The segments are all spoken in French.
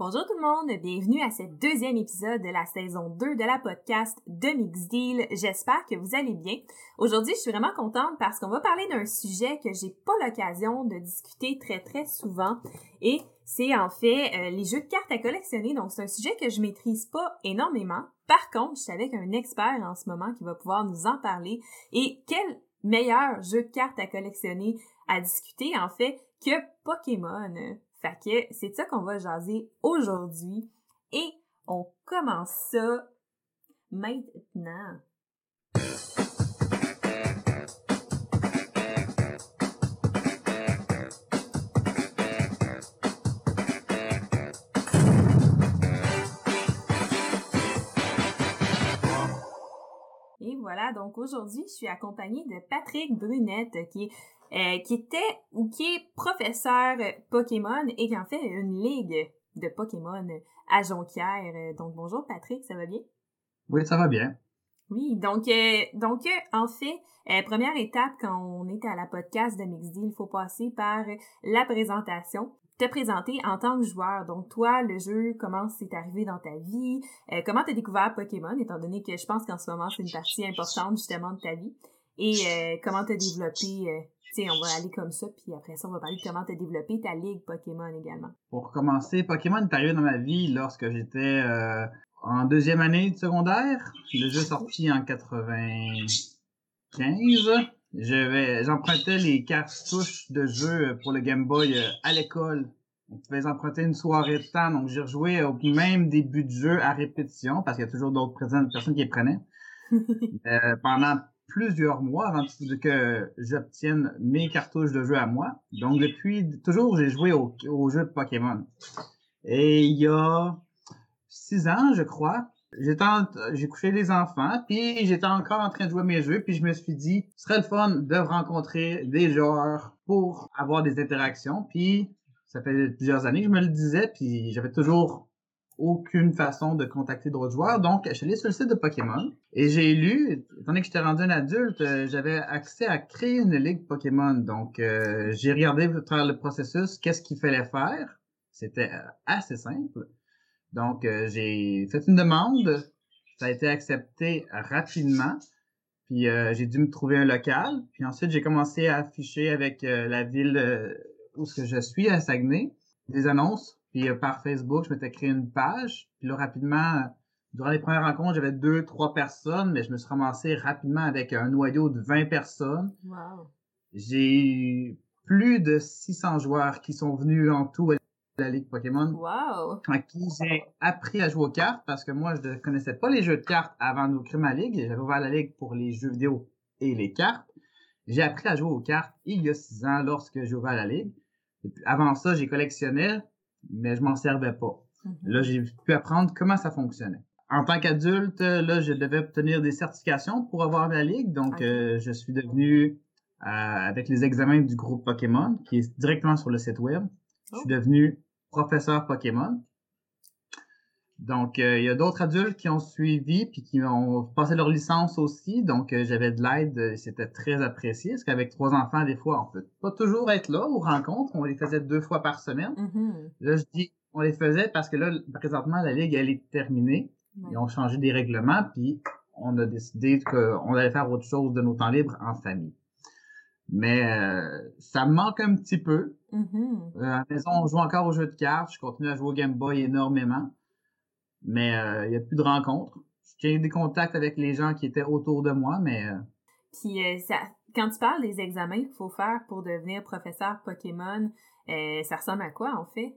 Bonjour tout le monde, bienvenue à ce deuxième épisode de la saison 2 de la podcast de Mix Deal. J'espère que vous allez bien. Aujourd'hui, je suis vraiment contente parce qu'on va parler d'un sujet que j'ai pas l'occasion de discuter très très souvent et c'est en fait euh, les jeux de cartes à collectionner. Donc c'est un sujet que je maîtrise pas énormément. Par contre, je suis avec un expert en ce moment qui va pouvoir nous en parler et quel meilleur jeu de cartes à collectionner à discuter en fait que Pokémon? Fait que c'est ça qu'on va jaser aujourd'hui et on commence ça maintenant. Et voilà, donc aujourd'hui, je suis accompagnée de Patrick Brunette, qui est euh, qui était ou qui est professeur Pokémon et qui en fait une ligue de Pokémon à Jonquière. Donc bonjour Patrick, ça va bien? Oui, ça va bien. Oui, donc euh, donc en fait, euh, première étape quand on est à la podcast de Mixed il faut passer par la présentation te présenter en tant que joueur. Donc toi, le jeu, comment c'est arrivé dans ta vie, comment tu as découvert Pokémon, étant donné que je pense qu'en ce moment c'est une partie importante justement de ta vie, et comment tu as développé sais, on va aller comme ça, puis après ça, on va parler de comment tu as développé ta ligue Pokémon également. Pour commencer, Pokémon est arrivé dans ma vie lorsque j'étais euh, en deuxième année de secondaire. Le jeu est sorti en 95. J'empruntais les cartouches de jeu pour le Game Boy euh, à l'école. On pouvait emprunter une soirée de temps, donc j'ai rejoué au même début de jeu à répétition, parce qu'il y a toujours d'autres personnes qui les prenaient. euh, pendant plusieurs mois avant que j'obtienne mes cartouches de jeu à moi. Donc, depuis toujours, j'ai joué au, au jeu de Pokémon. Et il y a six ans, je crois, j'ai couché les enfants, puis j'étais encore en train de jouer mes jeux, puis je me suis dit, ce serait le fun de rencontrer des joueurs pour avoir des interactions. Puis, ça fait plusieurs années que je me le disais, puis j'avais toujours aucune façon de contacter d'autres joueurs. Donc, je suis allé sur le site de Pokémon et j'ai lu, étant donné que j'étais rendu un adulte, euh, j'avais accès à créer une ligue Pokémon. Donc, euh, j'ai regardé travers le processus, qu'est-ce qu'il fallait faire. C'était euh, assez simple. Donc, j'ai fait une demande. Ça a été accepté rapidement. Puis, j'ai dû me trouver un local. Puis ensuite, j'ai commencé à afficher avec la ville où je suis, à Saguenay, des annonces puis euh, par Facebook, je m'étais créé une page. Puis là, rapidement, durant les premières rencontres, j'avais deux, trois personnes, mais je me suis ramassé rapidement avec un noyau de 20 personnes. Wow. J'ai plus de 600 joueurs qui sont venus en tout à la Ligue Pokémon. Wow. À qui j'ai appris à jouer aux cartes parce que moi, je ne connaissais pas les jeux de cartes avant de créer ma ligue. J'avais ouvert la ligue pour les jeux vidéo et les cartes. J'ai appris à jouer aux cartes il y a six ans lorsque j'ai ouvert la ligue. avant ça, j'ai collectionné mais je m'en servais pas. Mm-hmm. Là, j'ai pu apprendre comment ça fonctionnait. En tant qu'adulte, là, je devais obtenir des certifications pour avoir ma ligue. Donc, euh, je suis devenu, euh, avec les examens du groupe Pokémon, qui est directement sur le site web, je suis oh. devenu professeur Pokémon. Donc, euh, il y a d'autres adultes qui ont suivi puis qui ont passé leur licence aussi. Donc, j'avais de l'aide. C'était très apprécié. Parce qu'avec trois enfants, des fois, on peut pas toujours être là aux rencontres. On les faisait deux fois par semaine. Mm-hmm. Là, je dis on les faisait parce que là, présentement, la Ligue, elle est terminée. Ils ont changé des règlements, puis on a décidé qu'on allait faire autre chose de nos temps libres en famille. Mais euh, ça me manque un petit peu. Euh, à la maison, on joue encore aux jeux de cartes. Je continue à jouer au Game Boy énormément. Mais euh, il n'y a plus de rencontres. Tiens des contacts avec les gens qui étaient autour de moi, mais... Puis ça, quand tu parles des examens qu'il faut faire pour devenir professeur Pokémon, ça ressemble à quoi en fait?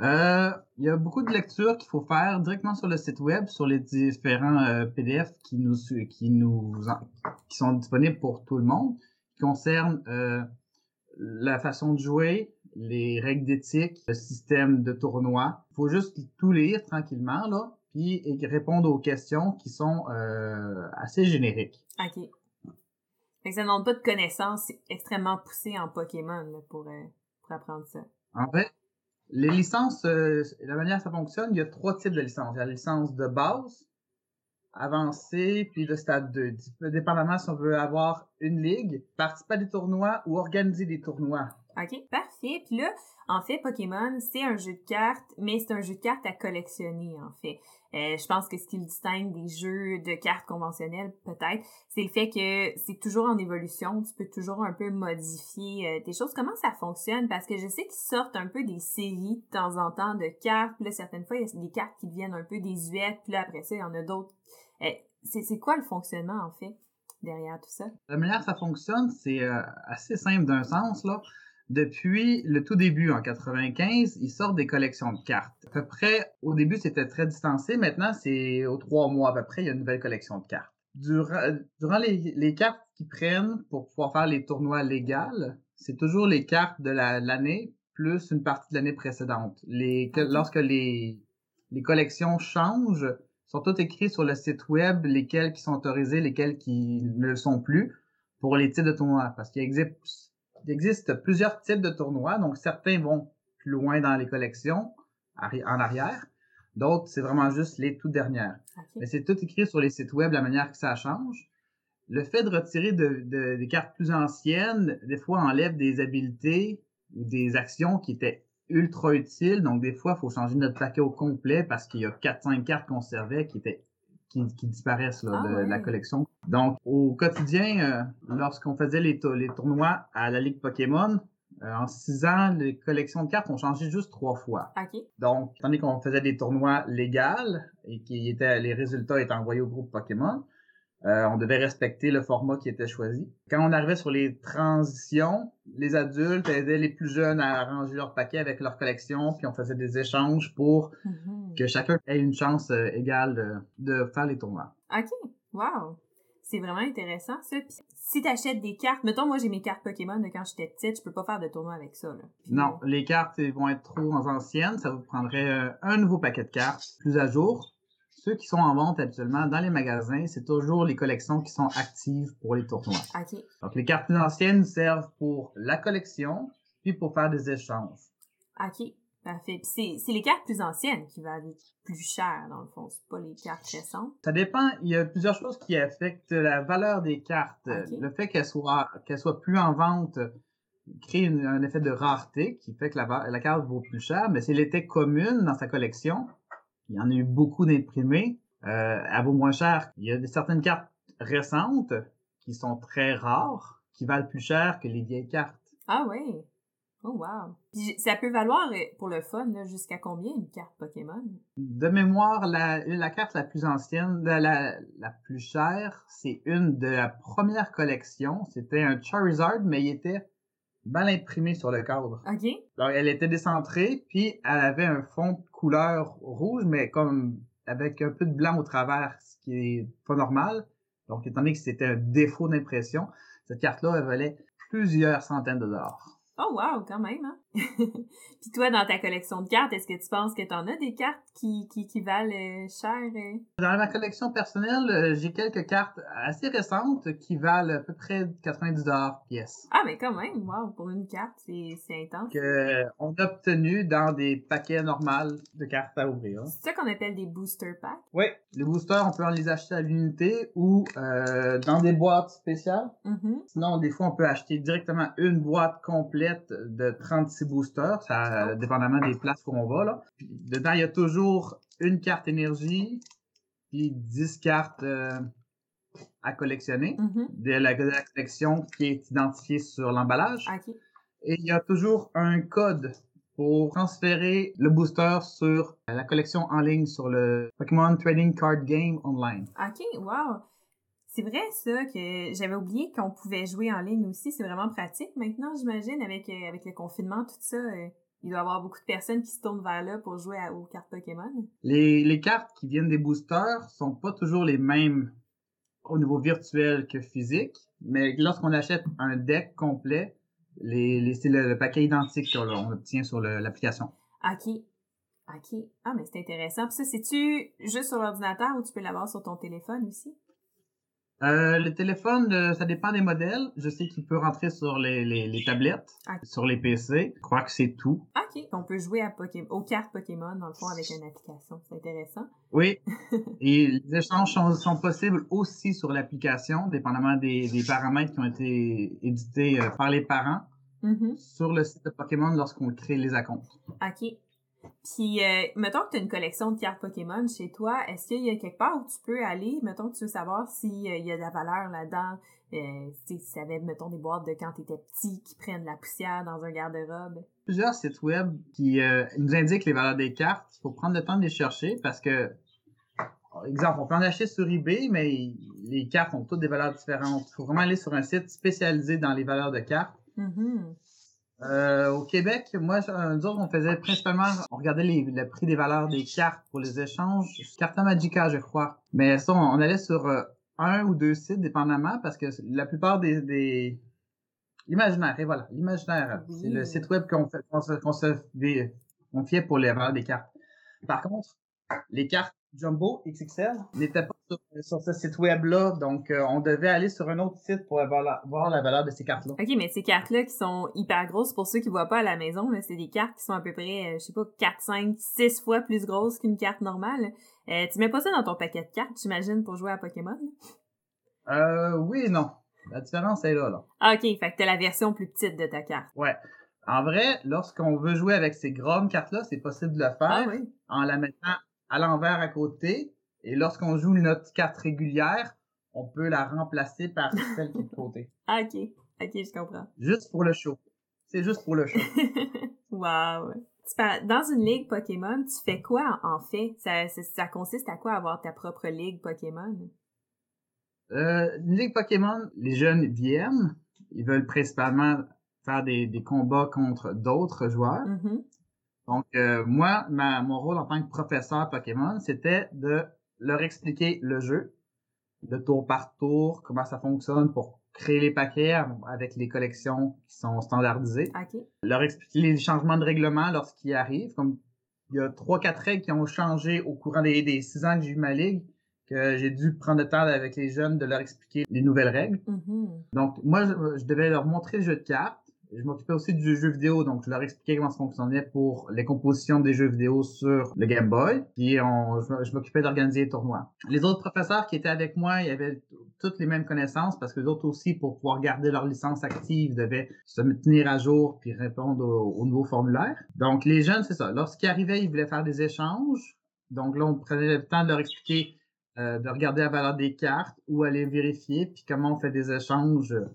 Euh, il y a beaucoup de lectures qu'il faut faire directement sur le site web, sur les différents euh, PDF qui nous qui nous qui sont disponibles pour tout le monde, qui concernent euh, la façon de jouer, les règles d'éthique, le système de tournoi. Il faut juste tout lire tranquillement là, puis répondre aux questions qui sont assez génériques. Ok. Fait que ça demande pas de connaissances extrêmement poussées en Pokémon là, pour pour apprendre ça. En fait, les licences, euh, la manière ça fonctionne, il y a trois types de licences. Il y a la licence de base, avancée, puis de stade 2. Dépendamment si on veut avoir une ligue, participer à des tournois ou organiser des tournois. OK, parfait. Puis là, en fait, Pokémon, c'est un jeu de cartes, mais c'est un jeu de cartes à collectionner, en fait. Euh, je pense que ce qui le distingue des jeux de cartes conventionnels, peut-être, c'est le fait que c'est toujours en évolution. Tu peux toujours un peu modifier euh, tes choses. Comment ça fonctionne? Parce que je sais qu'ils sortent un peu des séries de temps en temps de cartes. Puis là, certaines fois, il y a des cartes qui deviennent un peu désuètes. Puis là, après ça, il y en a d'autres. Euh, c'est quoi le fonctionnement, en fait, derrière tout ça? La manière ça fonctionne, c'est assez simple d'un sens, là depuis le tout début, en 95, ils sortent des collections de cartes. À peu près, au début, c'était très distancé. Maintenant, c'est aux trois mois à peu près, il y a une nouvelle collection de cartes. Durant, durant les, les, cartes qu'ils prennent pour pouvoir faire les tournois légaux, c'est toujours les cartes de l'année plus une partie de l'année précédente. Les, lorsque les, les collections changent, sont toutes écrites sur le site web, lesquelles qui sont autorisées, lesquelles qui ne le sont plus, pour les types de tournois. Parce qu'il existe il existe plusieurs types de tournois, donc certains vont plus loin dans les collections, en arrière. D'autres, c'est vraiment juste les toutes dernières. Mais c'est tout écrit sur les sites web, la manière que ça change. Le fait de retirer des cartes plus anciennes, des fois, enlève des habiletés ou des actions qui étaient ultra utiles. Donc, des fois, il faut changer notre paquet au complet parce qu'il y a 4-5 cartes conservées qui étaient qui, disparaissent là, ah de, la collection. Donc, au quotidien, euh, lorsqu'on faisait les, les, tournois à la Ligue Pokémon, euh, en six ans, les collections de cartes ont changé juste trois fois. Donc, tandis qu'on faisait des tournois légaux et qui étaient, les résultats étaient envoyés au groupe Pokémon, euh, on devait respecter le format qui était choisi. Quand on arrivait sur les transitions, les adultes aidaient les plus jeunes à arranger leur paquet avec leur collection, puis on faisait des échanges pour mm-hmm. que chacun ait une chance euh, égale de, faire les tournois. OK. Wow. C'est vraiment intéressant, ça. si tu achètes des cartes, mettons, moi, j'ai mes cartes Pokémon de quand j'étais petite, je peux pas faire de tournoi avec ça, là. non, les cartes vont être trop anciennes. Ça vous prendrait euh, un nouveau paquet de cartes plus à jour ceux qui sont en vente habituellement dans les magasins, c'est toujours les collections qui sont actives pour les tournois. Donc, les cartes plus anciennes servent pour la collection, puis pour faire des échanges. OK. Parfait. Puis c'est les cartes plus anciennes qui valent plus cher, dans le fond. C'est pas les cartes récentes. Ça dépend. Il y a plusieurs choses qui affectent la valeur des cartes. Le fait qu'elles soient, qu'elles soient plus en vente crée un effet de rareté qui fait que la, la carte vaut plus cher, mais si elle était commune dans sa collection, il y en a eu beaucoup d'imprimés. Euh, elle vaut moins cher. Il y a certaines cartes récentes qui sont très rares, qui valent plus cher que les vieilles cartes. Ah oui. Oh wow. ça peut valoir euh, pour le fun jusqu'à combien une carte Pokémon? De mémoire, la, la carte la plus ancienne, la, la plus chère, c'est une de la première collection. C'était un Charizard, mais il était mal imprimé sur le cadre. OK. Alors, elle était décentrée, puis elle avait un fond couleur rouge, mais comme avec un peu de blanc au travers, ce qui est pas normal. Donc, étant donné que c'était un défaut d'impression, cette carte-là, elle valait plusieurs centaines de dollars. Oh wow, quand même, hein? Puis toi, dans ta collection de cartes, est-ce que tu penses que tu en as des cartes qui, qui, qui valent euh, cher? Euh? Dans ma collection personnelle, euh, j'ai quelques cartes assez récentes qui valent à peu près 90 pièce. Ah, mais quand même, wow, pour une carte, c'est intense. Que on a obtenu dans des paquets normaux de cartes à ouvrir. C'est ça qu'on appelle des booster packs? Oui, les boosters, on peut en les acheter à l'unité ou dans des boîtes spéciales. Mm-hmm. Sinon, des fois, on peut acheter directement une boîte complète de 36 boosters, ça, dépendamment des places où on va. Là. dedans, il y a toujours une carte énergie, puis 10 cartes euh, à collectionner mm-hmm. de, la, collection qui est identifiée sur l'emballage. Et il y a toujours un code pour transférer le booster sur la collection en ligne sur le Pokémon Trading Card Game Online. OK, wow. C'est vrai ça que j'avais oublié qu'on pouvait jouer en ligne aussi. C'est vraiment pratique maintenant, j'imagine, avec, euh, avec le confinement, tout ça. Euh, il doit y avoir beaucoup de personnes qui se tournent vers là pour jouer aux cartes Pokémon. Les, les cartes qui viennent des boosters sont pas toujours les mêmes au niveau virtuel que physique, mais lorsqu'on achète un deck complet, les, les c'est le, paquet identique qu'on obtient sur l'application. OK. OK. Ah, mais c'est intéressant. Puis ça, c'est-tu juste sur l'ordinateur ou tu peux l'avoir sur ton téléphone aussi? Euh, le téléphone, euh, ça dépend des modèles. Je sais qu'il peut rentrer sur les, les, les tablettes, sur les PC. Je crois que c'est tout. OK. On peut jouer à Pokémon, aux cartes Pokémon, dans le fond, avec une application. C'est intéressant. Oui. Et les échanges sont, sont possibles aussi sur l'application, dépendamment des, des, paramètres qui ont été édités euh, par les parents. Mhm. sur le site de Pokémon lorsqu'on crée les acomptes. OK. Puis, euh, mettons que tu as une collection de cartes Pokémon chez toi, est-ce qu'il y a quelque part où tu peux aller, mettons que tu veux savoir s'il y a de la valeur là-dedans, euh, si ça avait, mettons, des boîtes de quand tu étais petit qui prennent de la poussière dans un garde-robe? Plusieurs sites web qui euh, nous indiquent les valeurs des cartes. Il faut prendre le temps de les chercher parce que, par exemple, on peut en acheter sur eBay, mais les cartes ont toutes des valeurs différentes. Il faut vraiment aller sur un site spécialisé dans les valeurs de cartes. Mhm. Euh, au Québec, moi, un jour, on faisait principalement, on regardait les, le prix des valeurs des cartes pour les échanges. Carta Magica, je crois. Mais ça, on, on allait sur euh, un ou deux sites, dépendamment, parce que la plupart des... des... L'imaginaire, et voilà, l'imaginaire, Oui. c'est le site web qu'on fait, qu'on se, qu'on se des- on fiait pour les valeurs des cartes. Par contre, les cartes Jumbo XXL n'étaient pas sur, sur ce site web-là, donc euh, on devait aller sur un autre site pour avoir la- voir la valeur de ces cartes-là. OK, mais ces cartes-là qui sont hyper grosses, pour ceux qui voient pas à la maison, c'est des cartes qui sont à peu près, euh, je sais pas, 4, 5, 6 fois plus grosses qu'une carte normale. Euh, tu mets pas ça dans ton paquet de cartes, j'imagine, pour jouer à Pokémon? Euh, oui et non. La différence est là, là. Ah, OK, fait que t'as la version plus petite de ta carte. Ouais. En vrai, lorsqu'on veut jouer avec ces grandes cartes-là, c'est possible de le faire Ah oui? en la mettant à l'envers à côté. Et lorsqu'on joue notre carte régulière, on peut la remplacer par celle qui est de côté. Ah, OK. OK, je comprends. Juste pour le show. C'est juste pour le show. wow. Dans une ligue Pokémon, tu fais quoi en fait? Ça, ça, ça consiste à quoi avoir ta propre ligue Pokémon? Euh, une ligue Pokémon, les jeunes viennent. Ils veulent principalement faire des, des combats contre d'autres joueurs. Mhm. Donc, euh, moi, ma, mon rôle en tant que professeur Pokémon, c'était de leur expliquer le jeu, le tour par tour, comment ça fonctionne pour créer les paquets avec les collections qui sont standardisées, OK. leur expliquer les changements de règlement lorsqu'ils arrivent. Comme il y a trois, quatre règles qui ont changé au courant des, des six ans que j'ai eu ma ligue, que j'ai dû prendre le temps avec les jeunes de leur expliquer les nouvelles règles. Mhm. Donc, moi, je, je devais leur montrer le jeu de cartes. Je m'occupais aussi du jeu vidéo, donc je leur expliquais comment ça fonctionnait pour les compositions des jeux vidéo sur le Game Boy. Puis je, m'occupais d'organiser les tournois. Les autres professeurs qui étaient avec moi, ils avaient toutes les mêmes connaissances parce que les autres aussi, pour pouvoir garder leur licence active, devaient se tenir à jour puis répondre au, au nouveau formulaire. Donc les jeunes, c'est ça. Lorsqu'ils arrivaient, ils voulaient faire des échanges. Donc là, on prenait le temps de leur expliquer, euh, de regarder la valeur des cartes, où aller vérifier, puis comment on fait des échanges euh,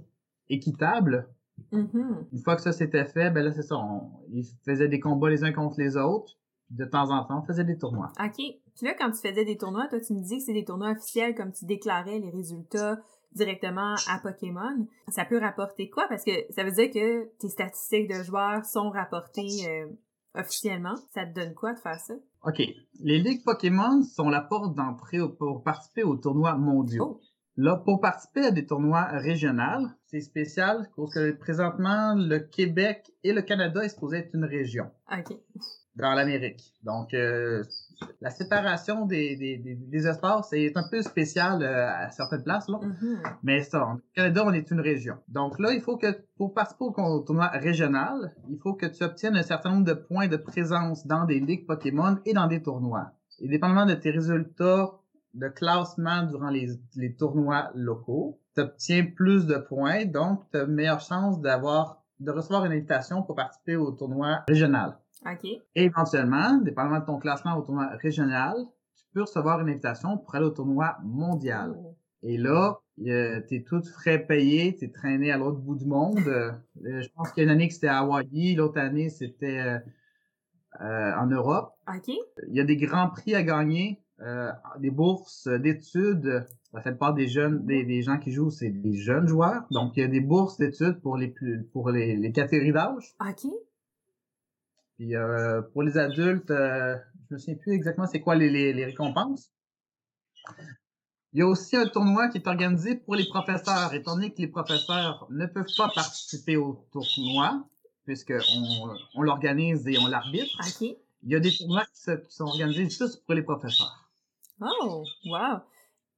Mhm. Une fois que ça s'était fait, ben là, c'est ça. On, ils faisaient des combats les uns contre les autres. De temps en temps, on faisait des tournois. OK. Puis là, quand tu faisais des tournois, toi, tu me dis que c'est des tournois officiels, comme tu déclarais les résultats directement à Pokémon. Ça peut rapporter quoi? Parce que ça veut dire que tes statistiques de joueurs sont rapportées euh, officiellement. Ça te donne quoi de faire ça? OK. Les ligues Pokémon sont la porte d'entrée pour participer aux tournois mondiaux. Oh. Là, pour participer à des tournois régionaux, c'est spécial parce que présentement, le Québec et le Canada est supposé être une région OK. dans l'Amérique. Donc, euh, la séparation des, des, des, des espaces est un peu spécial euh, à certaines places. Là. Mhm. Mais ça, au Canada, on est une région. Donc là, il faut que, pour participer au tournoi régional, il faut que tu obtiennes un certain nombre de points de présence dans des ligues Pokémon et dans des tournois. Et dépendamment de tes résultats de classement durant les, les tournois locaux, tu obtiens plus de points, donc tu as une meilleure chance d'avoir de recevoir une invitation pour participer au tournoi régional. OK. Et éventuellement, dépendamment de ton classement au tournoi régional, tu peux recevoir une invitation pour aller au tournoi mondial. Oh. Et là, euh, t'es tout frais payé, t'es traîné à l'autre bout du monde. Euh, je pense qu'il y a une année que c'était à Hawaï, l'autre année c'était euh, euh, en Europe. OK. Il y a des grands prix à gagner, euh, des bourses d'études. La plupart des jeunes, des, des gens qui jouent, c'est des jeunes joueurs. Donc il y a des bourses d'études pour les plus, pour les, les catégories d'âge. OK. Puis euh, pour les adultes, euh, je me souviens plus exactement c'est quoi les, les, les récompenses. Il y a aussi un tournoi qui est organisé pour les professeurs, étant donné que les professeurs ne peuvent pas participer au tournoi, puisqu'on on l'organise et on l'arbitre. OK. Il y a des tournois qui sont organisés juste pour les professeurs. Oh, wow.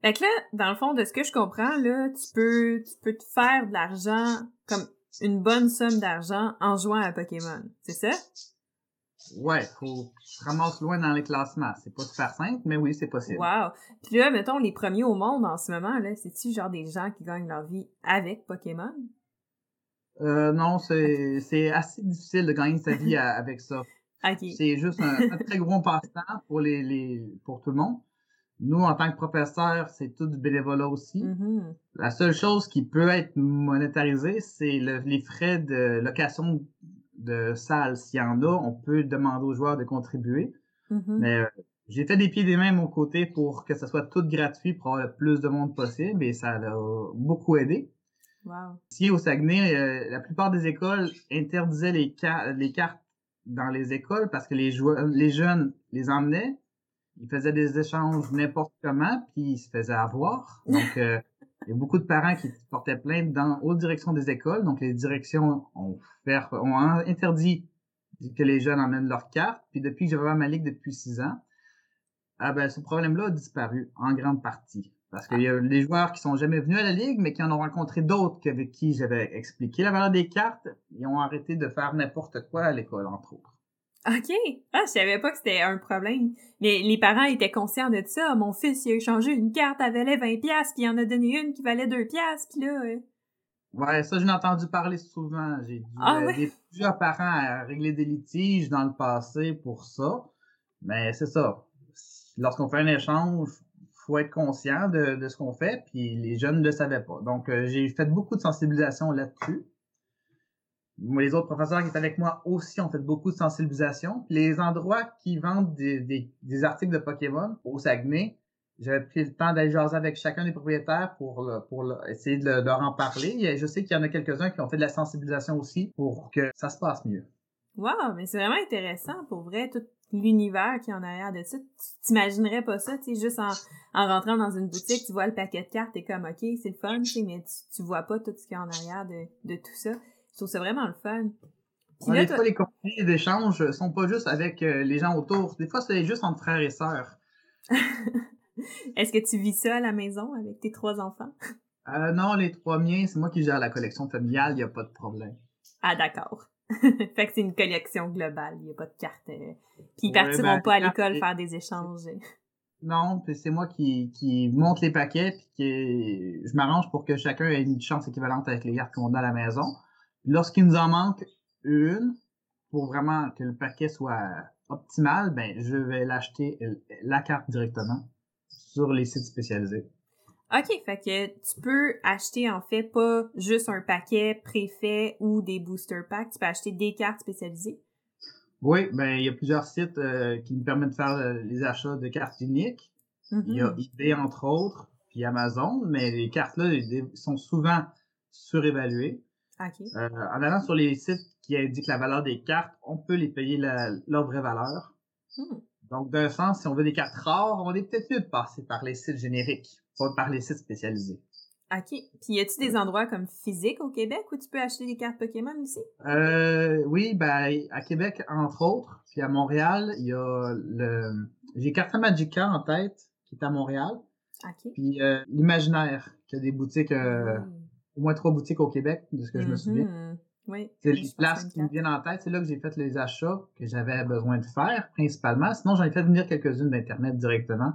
Fait que là, dans le fond, de ce que je comprends, là, tu peux, tu peux te faire de l'argent, comme une bonne somme d'argent en jouant à Pokémon. C'est ça? Ouais, faut se ramasser loin dans les classements. C'est pas super simple, mais oui, c'est possible. Wow. Puis là, mettons, les premiers au monde en ce moment, là, c'est-tu genre des gens qui gagnent leur vie avec Pokémon? Euh, non, c'est assez difficile de gagner sa vie avec ça. C'est juste un, très gros passe-temps pour, les, les, pour tout le monde. Nous, en tant que professeurs, c'est tout du bénévolat aussi. Mm-hmm. La seule chose qui peut être monétarisée, c'est les frais de location de salle. S'il y en a, on peut demander aux joueurs de contribuer. Mm-hmm. Mais euh, j'ai fait des pieds et des mains de mon côté pour que ça soit tout gratuit pour avoir le plus de monde possible et ça a beaucoup aidé. Wow. Ici, au Saguenay, euh, la plupart des écoles interdisaient les, les cartes dans les écoles parce que les jeunes les emmenaient, ils faisaient des échanges n'importe comment, puis ils se faisaient avoir. Donc, euh, il y a beaucoup de parents qui portaient plainte dans, aux directions des écoles. Donc, les directions ont, fait, ont interdit que les jeunes emmènent leurs cartes. Puis depuis que j'ai ma ligue depuis six ans, ah ben, ce problème-là a disparu en grande partie. Parce qu'il y a des joueurs qui sont jamais venus à la ligue, mais qui en ont rencontré d'autres avec qui j'avais expliqué la valeur des cartes. Ils ont arrêté de faire n'importe quoi à l'école, entre autres. OK. Ah, je savais pas que c'était un problème. Mais les parents étaient conscients de ça. Mon fils, il a échangé une carte, elle valait 20 pièces, puis il en a donné une qui valait 2 pièces, puis là... Euh. Ouais, ça, j'en ai entendu parler souvent. J'ai dû ah, plusieurs parents à régler des litiges dans le passé pour ça. Mais c'est ça. Lorsqu'on fait un échange, faut être conscient de, de ce qu'on fait, puis les jeunes ne le savaient pas. Donc, euh, j'ai fait beaucoup de sensibilisation là-dessus. Les autres professeurs qui étaient avec moi aussi ont fait beaucoup de sensibilisation. Les endroits qui vendent des, des, articles de Pokémon au Saguenay, j'avais pris le temps d'aller jaser avec chacun des propriétaires pour, pour essayer de, leur en parler. Je sais qu'il y en a quelques-uns qui ont fait de la sensibilisation aussi pour que ça se passe mieux. Wow, mais c'est vraiment intéressant pour vrai, tout l'univers qui est en arrière de ça. Tu t'imaginerais pas ça, tu sais, juste en, en rentrant dans une boutique, tu vois le paquet de cartes, t'es comme, OK, c'est le fun, mais tu, tu vois pas tout ce qui est en arrière de, de tout ça. Je trouve ça vraiment le fun. Puis des fois, les compagnies d'échange sont pas juste avec euh, les gens autour. Des fois, c'est juste entre frères et sœurs. Est-ce que tu vis ça à la maison avec tes trois enfants? Euh, non, les trois miens, c'est moi qui gère la collection familiale, il n'y a pas de problème. Ah, d'accord. fait que c'est une collection globale, il n'y a pas de carte. Euh, puis ils partiront ben, pas à l'école faire des échanges. Non, c'est moi qui, qui monte les paquets, puis qui je m'arrange pour que chacun ait une chance équivalente avec les cartes qu'on a à la maison. Lorsqu'il nous en manque une, pour vraiment que le paquet soit optimal, ben je vais l'acheter la carte directement sur les sites spécialisés. OK, fait que tu peux acheter en fait pas juste un paquet préfet ou des booster packs, tu peux acheter des cartes spécialisées. Oui, ben il y a plusieurs sites euh, qui nous permettent de faire euh, les achats de cartes uniques. Il y a mm-hmm. eBay entre autres, puis Amazon, mais les cartes là sont souvent surévaluées. Euh, en allant sur les sites qui indiquent la valeur des cartes, on peut les payer leur vraie valeur. Hmm. Donc, d'un sens, si on veut des cartes rares, on est peut-être mieux de passer par les sites génériques, pas par les sites spécialisés. OK. Puis, y a-tu des endroits comme physique au Québec où tu peux acheter des cartes Pokémon aussi? Euh, oui, ben, à Québec, entre autres. Puis à Montréal, il y a le... J'ai Carta Magica en tête, qui est à Montréal. OK. Puis euh, l'Imaginaire, qui a des boutiques, euh, hmm. Au moins trois boutiques au Québec, de ce que je me souviens. Mm-hmm. Oui. C'est les places qui me viennent en tête. C'est là que j'ai fait les achats que j'avais besoin de faire, principalement. Sinon, j'en ai fait venir quelques-unes d'Internet directement.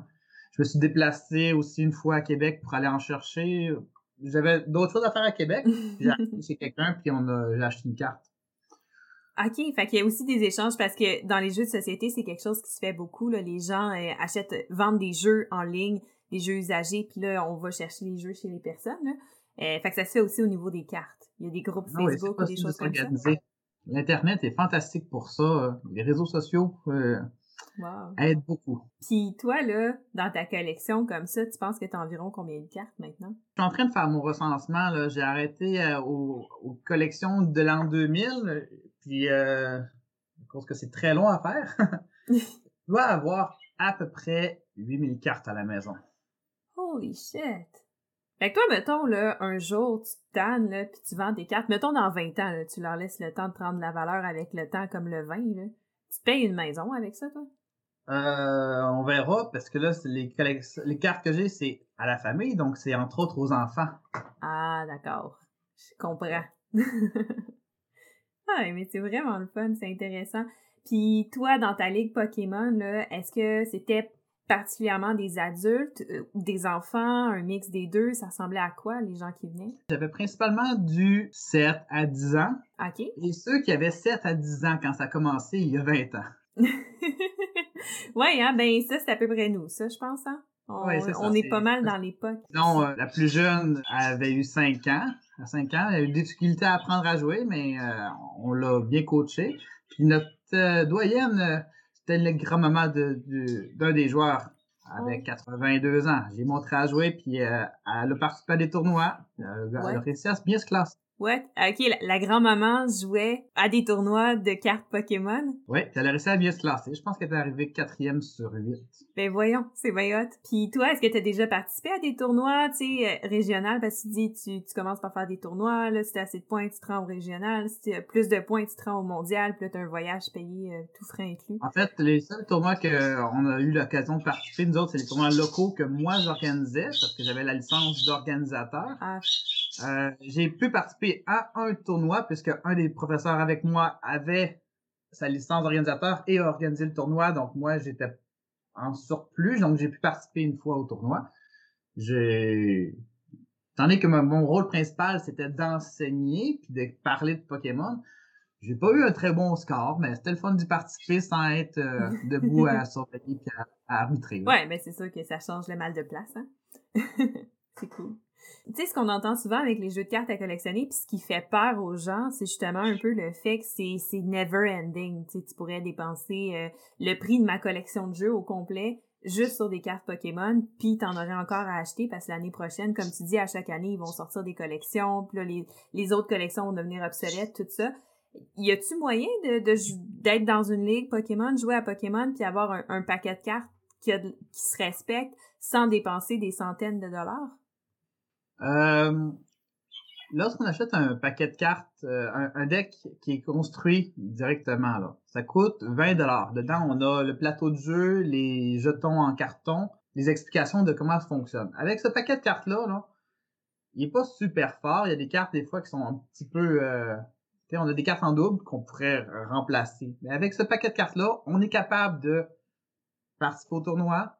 Je me suis déplacé aussi une fois à Québec pour aller en chercher. J'avais d'autres choses à faire à Québec. J'ai acheté chez quelqu'un, puis on a, j'ai acheté une carte. OK, fait qu'il y a aussi des échanges parce que dans les jeux de société, c'est quelque chose qui se fait beaucoup. Là. Les gens euh, achètent, vendent des jeux en ligne, des jeux usagés, puis là, on va chercher les jeux chez les personnes. Là. Euh, fait que ça se fait aussi au niveau des cartes. Il y a des groupes ah Facebook ou des choses comme ça. L'Internet est fantastique pour ça. Les réseaux sociaux euh, aident beaucoup. Puis toi, là, dans ta collection comme ça, tu penses que tu as environ combien de cartes maintenant? Je suis en train de faire mon recensement. J'ai arrêté euh, aux, collections de l'an 2000. Puis, euh, je pense que c'est très long à faire. je dois avoir à peu près 8000 cartes à la maison. Holy shit! Fait que toi, mettons, là, un jour, tu te tannes, là, puis tu vends tes cartes. Mettons, dans 20 ans, là, tu leur laisses le temps de prendre la valeur avec le temps comme le vin, là. Tu payes une maison avec ça, toi? Euh, on verra, parce que là, les, les cartes que j'ai, c'est à la famille, donc c'est entre autres aux enfants. Ah, d'accord. Je comprends. ah, mais c'est vraiment le fun, c'est intéressant. Puis toi, dans ta ligue Pokémon, là, est-ce que c'était particulièrement des adultes, euh, des enfants, un mix des deux? Ça ressemblait à quoi, les gens qui venaient? J'avais principalement du 7 à 10 ans. OK. Et ceux qui avaient 7 à 10 ans quand ça a commencé il y a 20 ans. ouais, hein, ben ça, c'est à peu près nous, ça, je pense, hein? On, Ouais, c'est ça, on est pas mal dans l'époque. Non, euh, la plus jeune avait eu 5 ans. À 5 ans, elle a eu des difficultés à apprendre à jouer, mais euh, on l'a bien coaché. Puis notre doyenne, c'était le grand-maman de- du- d'un des joueurs avec 82 ans. J'ai montré à jouer, puis euh, elle a participé à des tournois. Euh, Elle Ouais. a réussi à se bien se classer. What? Ok, la, la grand-maman jouait à des tournois de cartes Pokémon? Oui, puis elle a réussi à bien se classer. Je pense qu'elle est arrivée quatrième sur 8. Ben voyons, c'est bien hot. Puis toi, est-ce que t'as déjà participé à des tournois, tu sais, euh, régional? Parce que tu dis, tu, tu commences par faire des tournois, là, si t'as assez de points, tu te rends au régional, si t'as plus de points, tu te rends au mondial, puis là, t'as un voyage payé, euh, tout frais inclus. En fait, les seuls tournois qu'on a eu l'occasion de participer, nous autres, c'est les tournois locaux que moi j'organisais, parce que j'avais la licence d'organisateur. Ah, Euh, j'ai pu participer à un tournoi, puisque un des professeurs avec moi avait sa licence d'organisateur et a organisé le tournoi, donc moi j'étais en surplus, donc j'ai pu participer une fois au tournoi. J'ai... Étant donné que mon- rôle principal, c'était d'enseigner puis de parler de Pokémon, j'ai pas eu un très bon score, mais c'était le fun d'y participer sans être euh, debout à surveiller puis à, à arbitrer. Ouais, ben c'est sûr que ça change le mal de place, hein. c'est cool. Tu sais, ce qu'on entend souvent avec les jeux de cartes à collectionner, puis ce qui fait peur aux gens, c'est justement un peu le fait que c'est c'est never ending. Tu tu pourrais dépenser euh, le prix de ma collection de jeux au complet juste sur des cartes Pokémon, puis t'en aurais encore à acheter parce que l'année prochaine, comme tu dis, à chaque année, ils vont sortir des collections, puis là, les, autres collections vont devenir obsolètes, tout ça. Y a-tu moyen de d'être dans une ligue Pokémon, jouer à Pokémon, puis avoir un, paquet de cartes qui, qui se respecte sans dépenser des centaines de dollars? Euh, lorsqu'on achète un paquet de cartes, euh, un, deck qui est construit directement, là, ça coûte 20 dollars. Dedans, on a le plateau de jeu, les jetons en carton, les explications de comment ça fonctionne. Avec ce paquet de cartes-là, là, il est pas super fort. Il y a des cartes, des fois, qui sont un petit peu... Euh, on a des cartes en double qu'on pourrait remplacer. Mais avec ce paquet de cartes-là, on est capable de participer au tournoi,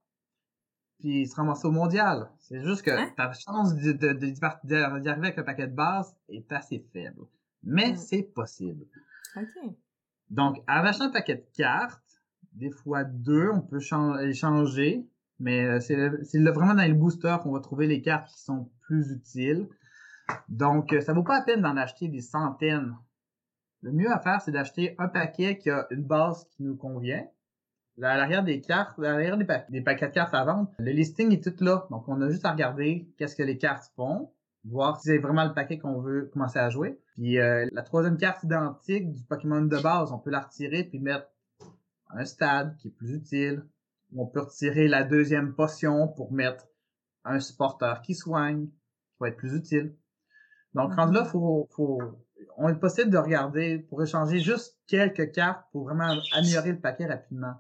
puis se ramasser au mondial. C'est juste que Hein? ta chance d'y arriver avec un paquet de base est assez faible. Mais c'est possible. OK. Donc, en achetant un paquet de cartes, des fois deux, on peut chan- échanger, mais euh, c'est le- le- vraiment dans les boosters qu'on va trouver les cartes qui sont plus utiles. Donc, euh, ça vaut pas la peine d'en acheter des centaines. Le mieux à faire, c'est d'acheter un paquet qui a une base qui nous convient. À l'arrière des cartes, à l'arrière des, pa- des paquets de cartes à vendre, le listing est tout là. Donc, on a juste à regarder qu'est-ce que les cartes font, voir si c'est vraiment le paquet qu'on veut commencer à jouer. Puis euh, la troisième carte identique du Pokémon de base, on peut la retirer puis mettre un stade qui est plus utile. On peut retirer la deuxième potion pour mettre un supporter qui soigne, qui va être plus utile. Donc, Mhm. rendu là, faut, faut, on est possible de regarder pour échanger juste quelques cartes pour vraiment améliorer le paquet rapidement.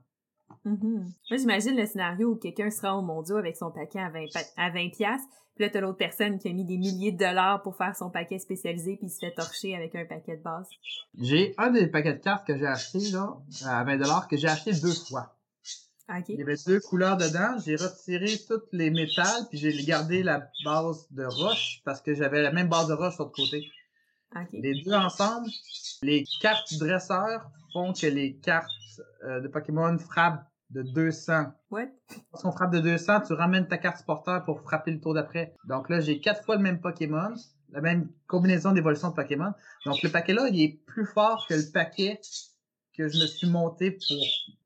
Mhm. Moi, j'imagine le scénario où quelqu'un se rend au mondial avec son paquet à 20, pa- à 20 piastres, puis là, t'as l'autre personne qui a mis des milliers de dollars pour faire son paquet spécialisé, puis il se fait torcher avec un paquet de base. J'ai un des paquets de cartes que j'ai acheté là, à 20$, que j'ai acheté deux fois. Il y avait deux couleurs dedans. J'ai retiré tous les métals, puis j'ai gardé la base de roche parce que j'avais la même base de roche de l'autre côté. OK. Les deux ensemble, les cartes dresseurs font que les cartes euh, de Pokémon frappent de 200. What? Lorsqu'on frappe de 200, tu ramènes ta carte supporter pour frapper le tour d'après. Donc là, j'ai quatre fois le même Pokémon, la même combinaison d'évolution de Pokémon. Donc le paquet là, il est plus fort que le paquet que je me suis monté pour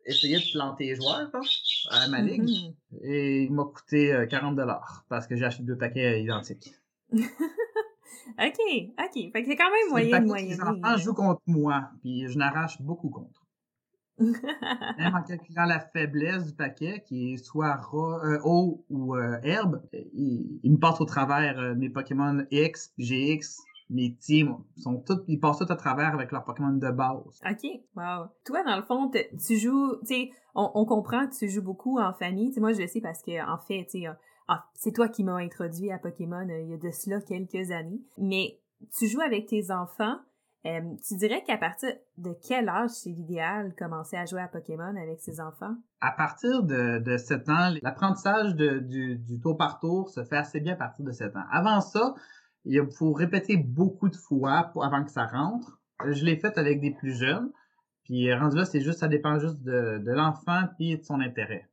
essayer de planter les joueurs là, à ma ligue. Mhm. Et il m'a coûté euh, 40 dollars parce que j'ai acheté deux paquets identiques. OK, OK. Fait que c'est quand même moyen de moyen. les enfants jouent contre moi, puis je n'arrache beaucoup contre. Même en calculant la faiblesse du paquet, qui est soit ro- euh, eau ou euh, herbe, il, il me passe au travers euh, mes Pokémon X, GX, mes teams, sont tous, ils passent tous à travers avec leurs Pokémon de base. OK, wow. Toi, dans le fond, tu joues, tu sais, on, comprend que tu joues beaucoup en famille. Moi, je le sais parce que, en fait, tu euh, c'est toi qui m'as introduit à Pokémon euh, il y a de cela quelques années. Mais tu joues avec tes enfants. Euh, tu dirais qu'à partir de quel âge c'est l'idéal commencer à jouer à Pokémon avec ses enfants? À partir de, de 7 ans, l'apprentissage du, du tour par tour se fait assez bien à partir de 7 ans. Avant ça, il faut répéter beaucoup de fois avant que ça rentre. Je l'ai fait avec des plus jeunes. Puis rendu là, c'est juste, ça dépend juste de, de l'enfant puis de son intérêt.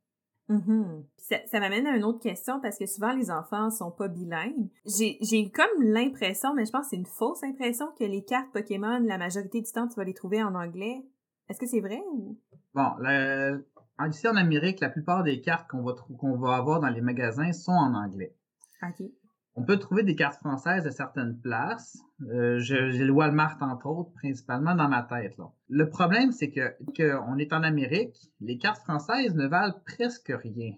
Mm-hmm. Ça, ça m'amène à une autre question parce que souvent les enfants sont pas bilingues. J'ai comme l'impression, mais je pense que c'est une fausse impression que les cartes Pokémon, la majorité du temps, tu vas les trouver en anglais. Est-ce que c'est vrai ou? Bon, le, ici en Amérique, la plupart des cartes qu'on va, qu'on va avoir dans les magasins sont en anglais. OK. On peut trouver des cartes françaises à certaines places. Euh, J'ai le Walmart, entre autres, principalement dans ma tête. Là. Le problème, c'est que, on est en Amérique, les cartes françaises ne valent presque rien.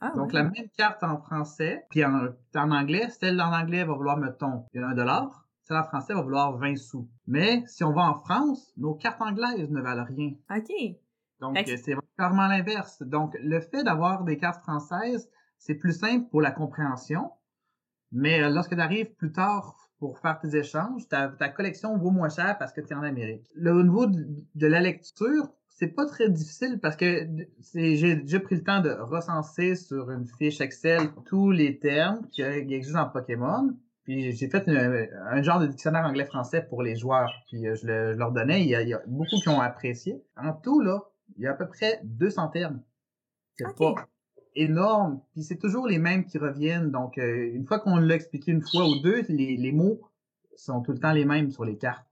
Ah, Donc, la même carte en français, puis en, en anglais, celle en anglais va vouloir, mettons, un dollar. Celle en français va vouloir 20 sous. Mais si on va en France, nos cartes anglaises ne valent rien. OK. Donc, c'est clairement l'inverse. Donc, le fait d'avoir des cartes françaises, c'est plus simple pour la compréhension mais euh, lorsque tu arrives plus tard pour faire tes échanges, ta, ta collection vaut moins cher parce que tu es en Amérique. Le, au niveau de, la lecture, c'est pas très difficile parce que j'ai déjà pris le temps de recenser sur une fiche Excel tous les termes qui, existent en Pokémon. Puis j'ai fait un genre de dictionnaire anglais-français pour les joueurs. Puis euh, je, le, leur donnais. Il y, a, il y, a, beaucoup qui ont apprécié. En tout, là, il y a à peu près 200 termes. C'est pas énorme. Puis c'est toujours les mêmes qui reviennent. Donc, euh, une fois qu'on l'a expliqué une fois ou deux, les, mots sont tout le temps les mêmes sur les cartes.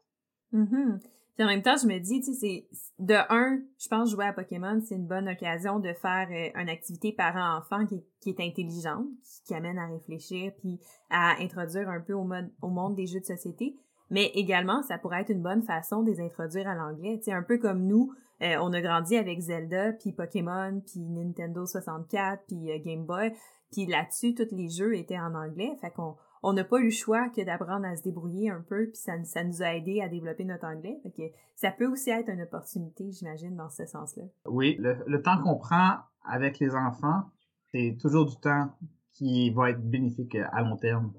Mm Puis en même temps, je me dis, tu sais, c'est de un, je pense jouer à Pokémon, c'est une bonne occasion de faire euh, une activité parent-enfant qui, qui, est intelligente, qui, amène à réfléchir, puis à introduire un peu au, au monde des jeux de société. Mais également, ça pourrait être une bonne façon de les introduire à l'anglais. Tu sais, un peu comme nous, euh, on a grandi avec Zelda, puis Pokémon, puis Nintendo 64, puis euh, Game Boy. Puis là-dessus, tous les jeux étaient en anglais. Fait qu'on on n'a pas eu le choix que d'apprendre à se débrouiller un peu, puis ça, ça nous a aidé à développer notre anglais. Fait que ça peut aussi être une opportunité, j'imagine, dans ce sens-là. Oui, le, temps qu'on prend avec les enfants, c'est toujours du temps qui va être bénéfique à long terme.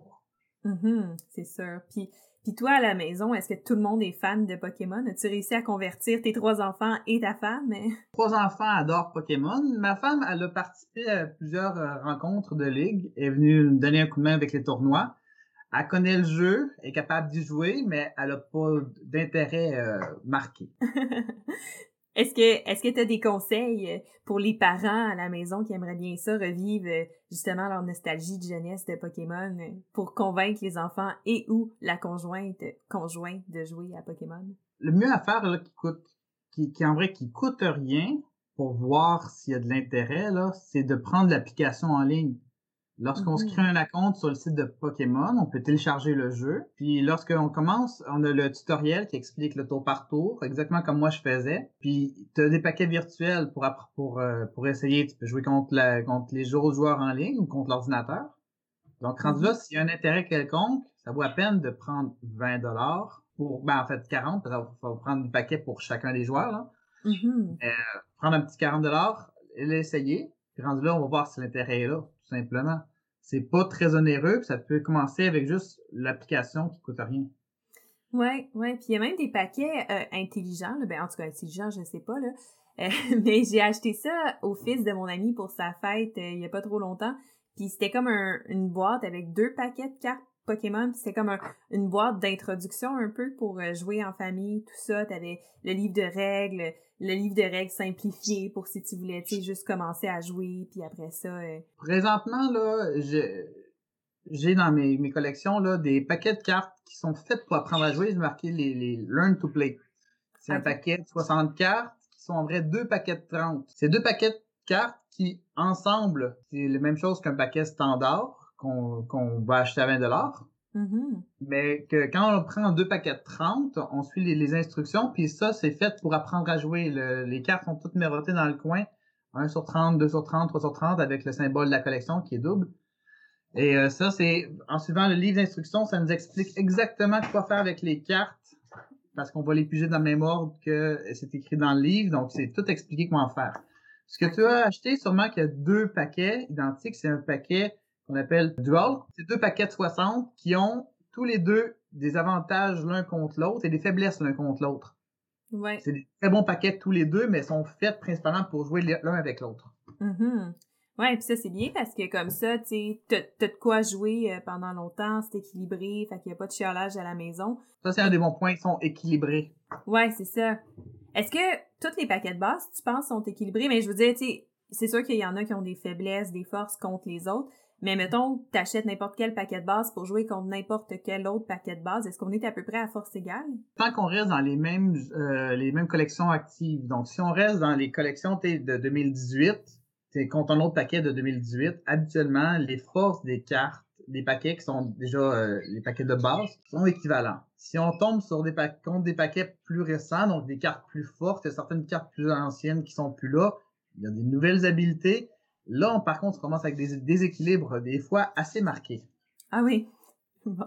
Mm c'est sûr. Puis puis toi, à la maison, est-ce que tout le monde est fan de Pokémon? As-tu réussi à convertir tes trois enfants et ta femme? Trois enfants adorent Pokémon. Ma femme, elle a participé à plusieurs euh, rencontres de ligue. Elle est venue me donner un coup de main avec les tournois. Elle connaît le jeu, est capable d'y jouer, mais elle n'a pas d'intérêt euh, marqué. Est-ce que est-ce que tu as des conseils euh, pour les parents à la maison qui aimeraient bien ça revivre euh, justement leur nostalgie de jeunesse de Pokémon euh, pour convaincre les enfants et ou la conjointe conjointe de jouer à Pokémon? Le mieux à faire là qui coûte qui, qui en vrai qui coûte rien pour voir s'il y a de l'intérêt là, c'est de prendre l'application en ligne. Lorsqu'on se crée un compte sur le site de Pokémon, on peut télécharger le jeu. Puis lorsqu'on commence, on a le tutoriel qui explique le tour par tour, exactement comme moi je faisais. Puis tu as des paquets virtuels pour pour euh, pour essayer. Tu peux jouer contre la contre les autres joueurs en ligne ou contre l'ordinateur. Donc rendu là, s'il y a un intérêt quelconque, ça vaut la peine de prendre 20 dollars pour ben en fait 40 parce qu'il faut prendre du paquet pour chacun des joueurs. Là. Mm-hmm. Euh, prendre un petit 40 dollars, l'essayer. Puis rendu là, on va voir si l'intérêt est là, tout simplement c'est pas très onéreux, ça peut commencer avec juste l'application qui coûte rien. Ouais, ouais, puis il y a même des paquets euh, intelligents, ben en tout cas intelligents, je sais pas là, euh, mais j'ai acheté ça au fils de mon ami pour sa fête euh, il y a pas trop longtemps, puis c'était comme une boîte avec deux paquets de cartes Pokémon, puis c'était comme une boîte d'introduction un peu pour jouer en famille, tout ça, t'avais le livre de règles, le livre de règles simplifié pour si tu voulais, tu sais, juste commencer à jouer, puis après ça... Euh... Présentement, là, j'ai dans mes, mes collections là, des paquets de cartes qui sont faites pour apprendre à jouer. J'ai marqué les, les Learn to Play. C'est un paquet de 60 cartes qui sont en vrai deux paquets de 30. C'est deux paquets de cartes qui, ensemble, c'est la même chose qu'un paquet standard qu'on qu'on va acheter à 20 Mm-hmm. Mais que quand on prend deux paquets de 30, on suit les, instructions, puis ça, c'est fait pour apprendre à jouer. les cartes sont toutes numérotées dans le coin. 1 sur 30, 2 sur 30, 3 sur 30, avec le symbole de la collection qui est double. Et euh, ça, c'est en suivant le livre d'instructions, ça nous explique exactement quoi faire avec les cartes, parce qu'on va les piger dans le même ordre que c'est écrit dans le livre, donc c'est tout expliqué comment faire. Ce que tu as acheté, sûrement qu'il y a deux paquets identiques, c'est un paquet qu'on appelle dual. C'est deux paquets de 60 qui ont tous les deux des avantages l'un contre l'autre et des faiblesses l'un contre l'autre. Ouais. C'est des très bons paquets tous les deux, mais sont faits principalement pour jouer l'un avec l'autre. Mhm. Ouais, puis ça, c'est bien parce que comme ça, tu sais, t'as de quoi jouer euh, pendant longtemps, c'est équilibré, fait qu'il y a pas de chiolage à la maison. Ça, c'est un des bons points, ils sont équilibrés. Ouais, c'est ça. Est-ce que tous les paquets de base, tu penses, sont équilibrés? Mais je veux dire, tu sais, c'est sûr qu'il y en a qui ont des faiblesses, des forces contre les autres. Mais mettons, t'achètes n'importe quel paquet de base pour jouer contre n'importe quel autre paquet de base. Est-ce qu'on est à peu près à force égale? Tant qu'on reste dans les mêmes, euh, les mêmes collections actives. Donc, si on reste dans les collections de 2018, t'es contre un autre paquet de 2018, habituellement, les forces des cartes, des paquets qui sont déjà euh, les paquets de base, sont équivalents. Si on tombe sur des pa- contre des paquets plus récents, donc des cartes plus fortes, il certaines cartes plus anciennes qui sont plus là, il y a des nouvelles habiletés. Là, par contre, on commence avec des déséquilibres des fois assez marqués. Ah oui. Bon.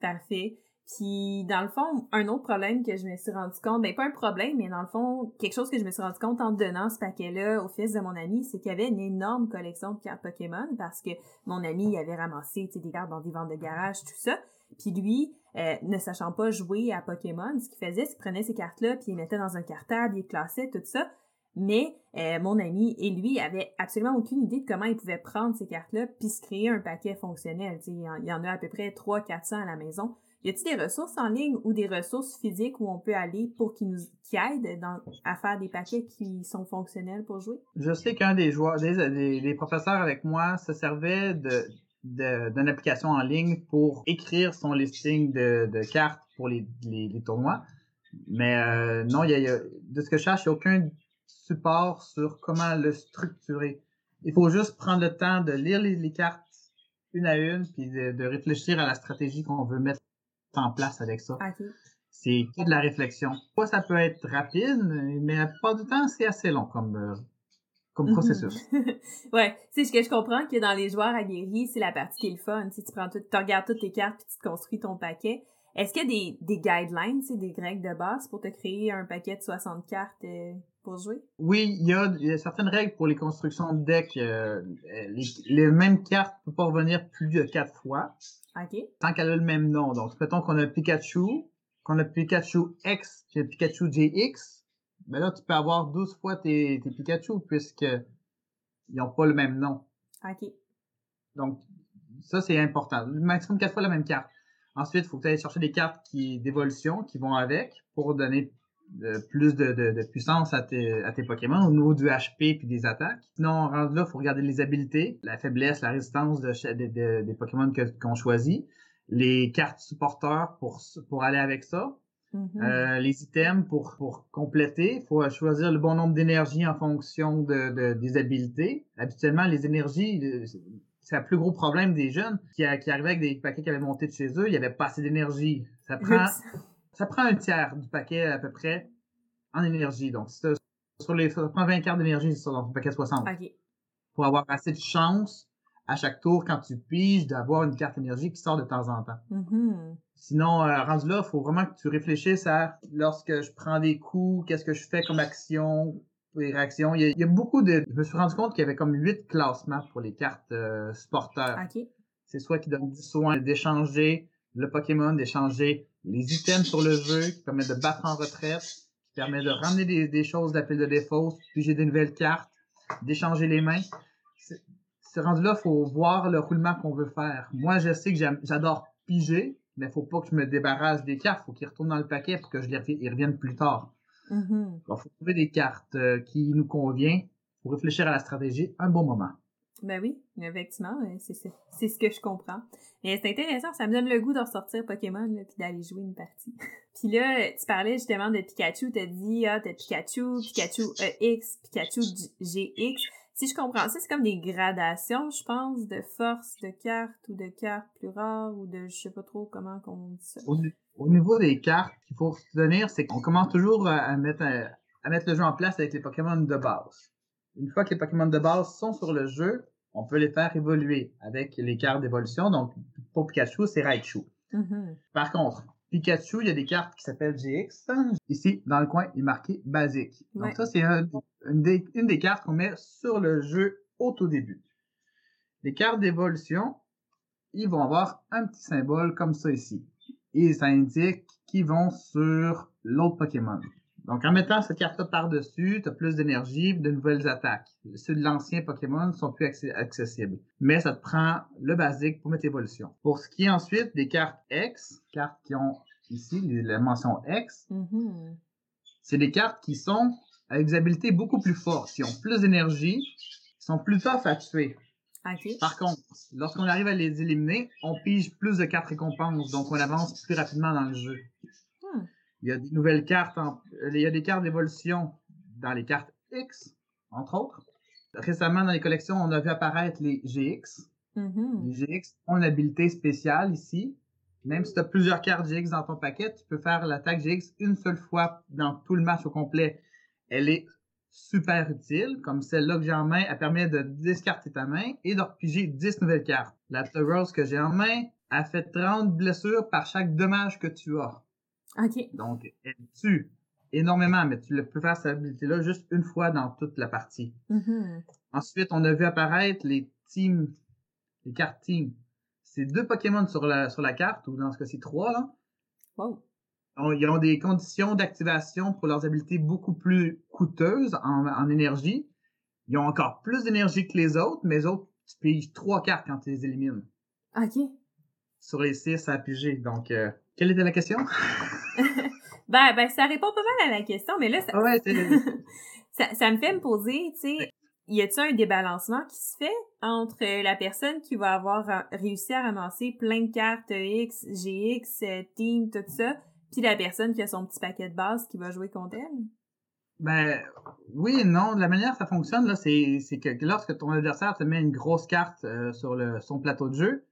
Parfait. Puis, dans le fond, un autre problème que je me suis rendu compte, ben pas un problème, mais dans le fond, quelque chose que je me suis rendu compte en donnant ce paquet-là au fils de mon ami, c'est qu'il y avait une énorme collection de cartes Pokémon parce que mon ami avait ramassé des cartes dans des ventes de garage, tout ça. Puis lui, euh, ne sachant pas jouer à Pokémon, ce qu'il faisait, c'est qu'il prenait ces cartes-là, puis il les mettait dans un cartable, il les classait, tout ça. Mais euh, mon ami et lui avaient absolument aucune idée de comment ils pouvaient prendre ces cartes-là puis se créer un paquet fonctionnel. Il y en- a à peu près 300-400 à la maison. Y a-t-il des ressources en ligne ou des ressources physiques où on peut aller pour qu'ils nous qui aident dans, à faire des paquets qui sont fonctionnels pour jouer? Je sais qu'un des joueurs, des, des, professeurs avec moi se servait de d'une application en ligne pour écrire son listing de, de cartes pour les, les, tournois. Mais euh, non, il y a- de ce que je cherche, il n'y a aucun support sur comment le structurer. Il faut juste prendre le temps de lire les, les cartes une à une, puis de, de réfléchir à la stratégie qu'on veut mettre en place avec ça. C'est de la réflexion. Ça peut être rapide, mais la plupart du temps, c'est assez long comme, euh, comme Mhm. processus. ouais, tu sais, ce que je comprends que dans les joueurs aguerris, c'est la partie qui est le fun. Tu sais, tu prends tout, tu regardes toutes tes cartes puis tu te construis ton paquet. Est-ce qu'il y a des, des guidelines, des règles de base pour te créer un paquet de 60 cartes euh, pour jouer? Oui, il y, a, il y a certaines règles pour les constructions de deck. euh, les, les mêmes cartes ne peuvent pas revenir plus de quatre fois OK. tant qu'elle a le même nom. Donc, mettons qu'on a Pikachu, qu'on a Pikachu X, puis Pikachu JX, ben là, tu peux avoir 12 fois tes, tes Pikachu puisque ils n'ont pas le même nom. OK. Donc, ça, c'est important. Maximum quatre fois la même carte. Ensuite, il faut que tu ailles chercher des cartes qui d'évolution qui vont avec pour donner plus de, de, de puissance à tes, à tes Pokémon au niveau du HP puis des attaques. Sinon, rendu là, il faut regarder les habiletés, la faiblesse, la résistance de, des Pokémon qu'on choisit, les cartes supporteurs pour, pour aller avec ça, Mhm. euh, les items pour, pour compléter. Il faut choisir le bon nombre d'énergie en fonction de, de- des habiletés. Habituellement, les énergies, euh, c'est le plus gros problème des jeunes qui, qui arrivaient avec des paquets qui avaient monté de chez eux. Il n'y avait pas assez d'énergie. Ça prend. Ça prend un tiers du paquet à peu près en énergie. Donc, si sur les, ça prend 20 cartes d'énergie sur ton paquet 60 OK. pour avoir assez de chance à chaque tour quand tu piges d'avoir une carte énergie qui sort de temps en temps. Mhm. Sinon, euh, rendu là, il faut vraiment que tu réfléchisses à lorsque je prends des coups, qu'est-ce que je fais comme action, les réactions. Il y, a, il y a beaucoup de. Je me suis rendu compte qu'il y avait comme huit classements pour les cartes euh, supporters. OK. C'est soit qui donne du soin d'échanger le Pokémon, d'échanger les items sur le jeu, qui permet de battre en retraite, qui permet de ramener des, des choses d'appel de défausse, puis j'ai des nouvelles cartes, d'échanger les mains. C'est rendu là, faut voir le roulement qu'on veut faire. Moi, je sais que j'adore piger, mais faut pas que je me débarrasse des cartes. Faut qu'ils retournent dans le paquet pour que je les ils reviennent plus tard. Il faut trouver des cartes euh, qui nous conviennent pour réfléchir à la stratégie un bon moment. Ben oui, effectivement, euh, c'est ce que je comprends. Mais c'est intéressant, ça me donne le goût de ressortir Pokémon là, d'aller jouer une partie. puis là, tu parlais justement de Pikachu, t'as dit ah t'as Pikachu, Pikachu EX, Pikachu GX. Si je comprends ça, c'est comme des gradations, je pense, de force de cartes ou de cartes plus rares ou de je sais pas trop comment qu'on dit ça. Au, au niveau des cartes qu'il faut se tenir, c'est qu'on commence toujours à, à mettre, à, à mettre le jeu en place avec les Pokémon de base. Une fois que les Pokémon de base sont sur le jeu, on peut les faire évoluer avec les cartes d'évolution. Donc, pour Pikachu, c'est Raichu. Mhm. Par contre, Pikachu, il y a des cartes qui s'appellent GX. Ici, dans le coin, il est marqué basique. Donc ça, c'est un- une, des, une des cartes qu'on met sur le jeu au tout début. Les cartes d'évolution, ils vont avoir un petit symbole comme ça ici. Et ça indique qu'ils vont sur l'autre Pokémon. Donc, en mettant cette carte-là par-dessus, tu as plus d'énergie, de nouvelles attaques. Ceux de l'ancien Pokémon sont plus accessibles. Mais ça te prend le basique pour mettre évolution. Pour ce qui est ensuite des cartes X, cartes qui ont ici la mention X, Mhm. c'est des cartes qui sont avec des habiletés beaucoup plus fortes, qui ont plus d'énergie, qui sont plus tough à tuer. Par contre, lorsqu'on arrive à les éliminer, on pige plus de cartes récompenses, donc on avance plus rapidement dans le jeu. Il y a des nouvelles cartes, en- il y a des cartes d'évolution dans les cartes X, entre autres. Récemment, dans les collections, on a vu apparaître les GX. Mhm. Les GX ont une habilité spéciale ici. Même si tu as plusieurs cartes GX dans ton paquet, tu peux faire l'attaque GX une seule fois dans tout le match au complet. Elle est super utile, comme celle-là que j'ai en main, elle permet de discarter ta main et de repiger 10 nouvelles cartes. La Rose que j'ai en main, elle fait 30 blessures par chaque dommage que tu as. OK. Donc, elle tue énormément, mais tu peux faire cette habilité-là juste une fois dans toute la partie. Mhm. Ensuite, on a vu apparaître les teams, les cartes team. C'est deux Pokémon sur la, sur la carte, ou dans ce cas-ci trois, là. Wow. On- Ils ont des conditions d'activation pour leurs habilités beaucoup plus coûteuses en, en énergie. Ils ont encore plus d'énergie que les autres, mais les autres, tu piges trois cartes quand tu les élimines. OK. Sur les six à piger. Donc, euh, quelle était la question? Ben, ben, ça répond pas mal à la question, mais là, ça, ouais, ça, ça me fait me poser, tu sais, y a-t-il un débalancement qui se fait entre la personne qui va avoir réussi à ramasser plein de cartes X, GX, euh, Team, tout ça, puis la personne qui a son petit paquet de base qui va jouer contre elle? Ben oui et non. La manière que ça fonctionne, là, c'est, c'est que lorsque ton adversaire te met une grosse carte euh, sur le, son plateau de jeu,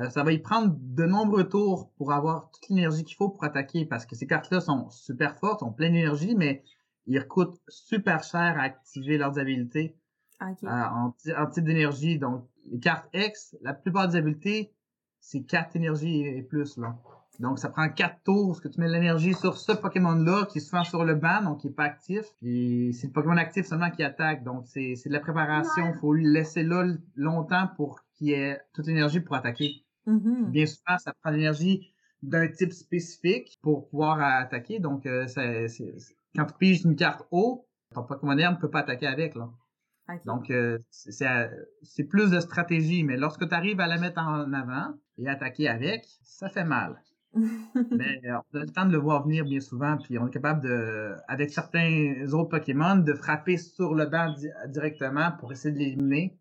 euh, ça va y prendre de nombreux tours pour avoir toute l'énergie qu'il faut pour attaquer parce que ces cartes-là sont super fortes, ont pleine d'énergie, mais ils coûtent super cher à activer leurs habilités euh, en, ty- en type d'énergie. Donc, les cartes X, la plupart des habilités, c'est 4 énergies et plus. Là. Donc, ça prend 4 tours parce que tu mets de l'énergie sur ce Pokémon-là qui est souvent sur le banc, donc qui est pas actif. Et c'est le Pokémon actif seulement qui attaque. Donc, c'est de la préparation. Il faut lui laisser là longtemps pour qu'il ait toute l'énergie pour attaquer. Mhm. Bien souvent, ça prend l'énergie d'un type spécifique pour pouvoir attaquer. Donc, euh, quand tu piges une carte haut, ton Pokémon herbe ne peut pas attaquer avec. Là. Donc, euh, c'est- plus de stratégie, mais lorsque tu arrives à la mettre en avant et attaquer avec, ça fait mal. Mais euh, on a le temps de le voir venir bien souvent, puis on est capable de, avec certains autres Pokémon, de frapper sur le banc di- directement pour essayer de l'éliminer,